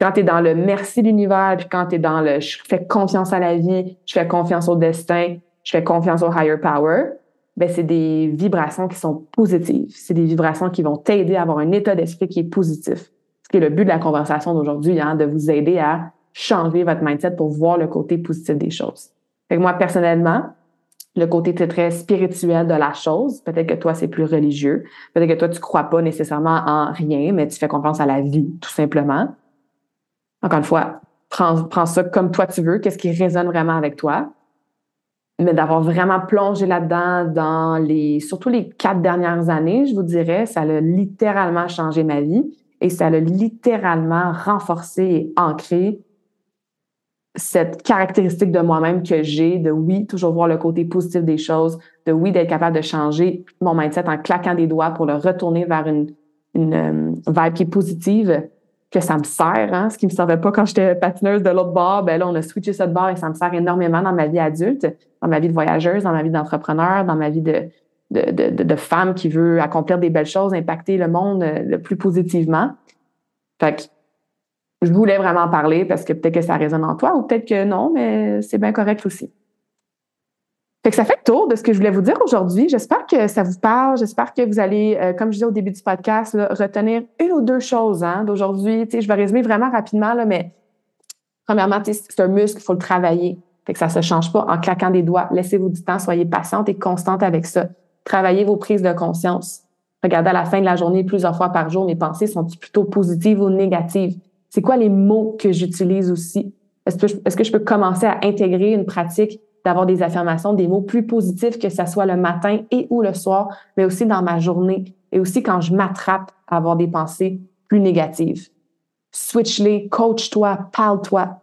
Quand tu es dans le merci l'univers, puis quand tu es dans le je fais confiance à la vie, je fais confiance au destin, je fais confiance au higher power, ben c'est des vibrations qui sont positives. C'est des vibrations qui vont t'aider à avoir un état d'esprit qui est positif. Ce qui est le but de la conversation d'aujourd'hui, hein, de vous aider à changer votre mindset pour voir le côté positif des choses. Fait moi, personnellement, le côté très, spirituel de la chose, peut-être que toi, c'est plus religieux. Peut-être que toi, tu crois pas nécessairement en rien, mais tu fais confiance à la vie, tout simplement. Encore une fois, prends, prends ça comme toi tu veux, qu'est-ce qui résonne vraiment avec toi mais d'avoir vraiment plongé là-dedans dans les, surtout les quatre dernières années, je vous dirais, ça a littéralement changé ma vie et ça a littéralement renforcé et ancré cette caractéristique de moi-même que j'ai, de oui, toujours voir le côté positif des choses, de oui, d'être capable de changer mon mindset en claquant des doigts pour le retourner vers une, une euh, vibe qui est positive, que ça me sert. Hein? Ce qui me servait pas quand j'étais patineuse de l'autre bord, ben là, on a switché cette barre et ça me sert énormément dans ma vie adulte, dans ma vie de voyageuse, dans ma vie d'entrepreneur, dans ma vie de, de, de, de, femme qui veut accomplir des belles choses, impacter le monde euh, le plus positivement. Fait je voulais vraiment parler parce que peut-être que ça résonne en toi ou peut-être que non, mais c'est bien correct aussi. Fait que ça fait le tour de ce que je voulais vous dire aujourd'hui. J'espère que ça vous parle. J'espère que vous allez, euh, comme je disais au début du podcast, retenir une ou deux choses hein, d'aujourd'hui. Je vais résumer vraiment rapidement, là, mais premièrement, c'est un muscle, il faut le travailler. Fait que ça ne se change pas en claquant des doigts. Laissez-vous du temps, soyez patiente et constante avec ça. Travaillez vos prises de conscience. Regardez à la fin de la journée plusieurs fois par jour, mes pensées sont plutôt positives ou négatives? C'est quoi les mots que j'utilise aussi? Est-ce que, je peux commencer à intégrer une pratique d'avoir des affirmations, des mots plus positifs, que ce soit le matin et ou le soir, mais aussi dans ma journée et aussi quand je m'attrape à avoir des pensées plus négatives? Switch-les, coach-toi, parle-toi.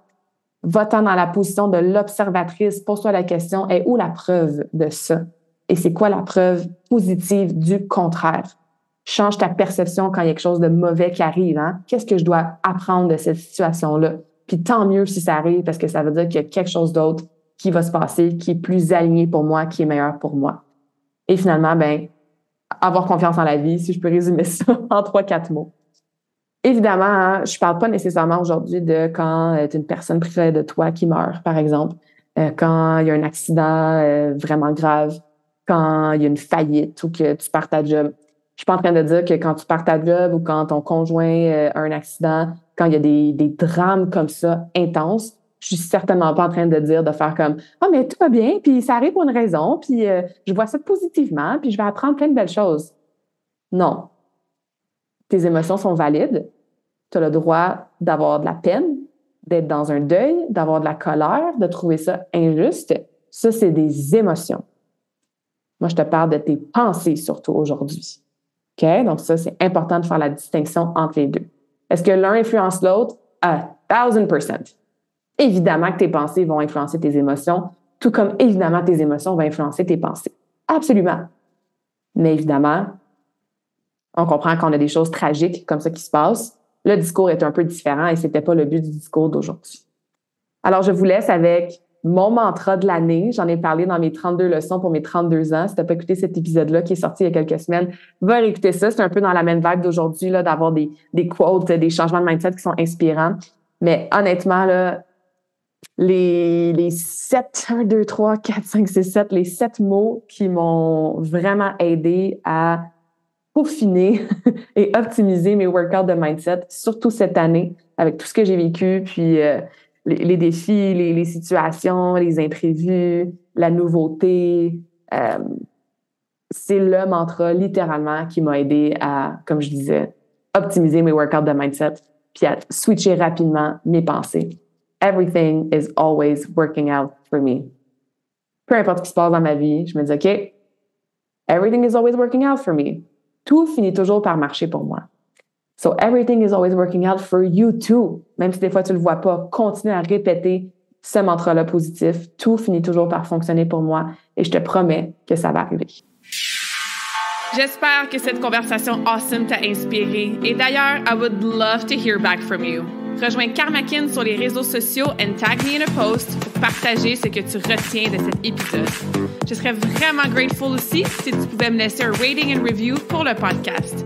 Va-t'en dans la position de l'observatrice, pose-toi la question, est où la preuve de ça? Et c'est quoi la preuve positive du contraire? Change ta perception quand il y a quelque chose de mauvais qui arrive. Hein? Qu'est-ce que je dois apprendre de cette situation-là? Puis tant mieux si ça arrive parce que ça veut dire qu'il y a quelque chose d'autre qui va se passer, qui est plus aligné pour moi, qui est meilleur pour moi. Et finalement, ben, avoir confiance en la vie, si je peux résumer ça en trois, quatre mots. Évidemment, hein, je parle pas nécessairement aujourd'hui de quand tu une personne préférée de toi qui meurt, par exemple, euh, quand il y a un accident euh, vraiment grave, quand il y a une faillite ou que tu pars ta job. Je suis pas en train de dire que quand tu pars ta job ou quand ton conjoint euh, a un accident, quand il y a des, des drames comme ça intenses, je suis certainement pas en train de dire de faire comme ah mais tout va bien puis ça arrive pour une raison puis euh, je vois ça positivement puis je vais apprendre plein de belles choses. Non. Tes émotions sont valides. Tu as le droit d'avoir de la peine, d'être dans un deuil, d'avoir de la colère, de trouver ça injuste. Ça c'est des émotions. Moi je te parle de tes pensées surtout aujourd'hui. OK Donc ça c'est important de faire la distinction entre les deux. Est-ce que l'un influence l'autre? Thousand percent évidemment que tes pensées vont influencer tes émotions, tout comme évidemment tes émotions vont influencer tes pensées. Absolument. Mais évidemment, on comprend qu'on a des choses tragiques comme ça qui se passent. Le discours est un peu différent et c'était pas le but du discours d'aujourd'hui. Alors, je vous laisse avec mon mantra de l'année. J'en ai parlé dans mes 32 leçons pour mes 32 ans. Si tu n'as pas écouté cet épisode-là qui est sorti il y a quelques semaines, va réécouter ça. C'est un peu dans la même vague d'aujourd'hui, là, d'avoir des, des quotes, des changements de mindset qui sont inspirants. Mais honnêtement, là, les, les 7, 1, 2, 3, 4, 5, 6, 7, les sept mots qui m'ont vraiment aidé à peaufiner et optimiser mes workouts de mindset, surtout cette année, avec tout ce que j'ai vécu, puis euh, les, défis, les, situations, les imprévus, la nouveauté. Euh, c'est le mantra, littéralement, qui m'a aidé à, comme je disais, optimiser mes workouts de mindset, puis à switcher rapidement mes pensées everything is always working out for me. Peu importe ce qui se passe dans ma vie, je me dis, OK, everything is always working out for me. Tout finit toujours par marcher pour moi. So everything is always working out for you too. Même si des fois tu le vois pas, continue à répéter ce mantra-là positif. Tout finit toujours par fonctionner pour moi et je te promets que ça va arriver. J'espère que cette conversation awesome t'a inspiré. Et d'ailleurs, I would love to hear back from you. Rejoins Karmakin sur les réseaux sociaux and tag me in a post pour partager ce que tu retiens de cet épisode. Je serais vraiment grateful aussi si tu pouvais me laisser un rating and review pour le podcast.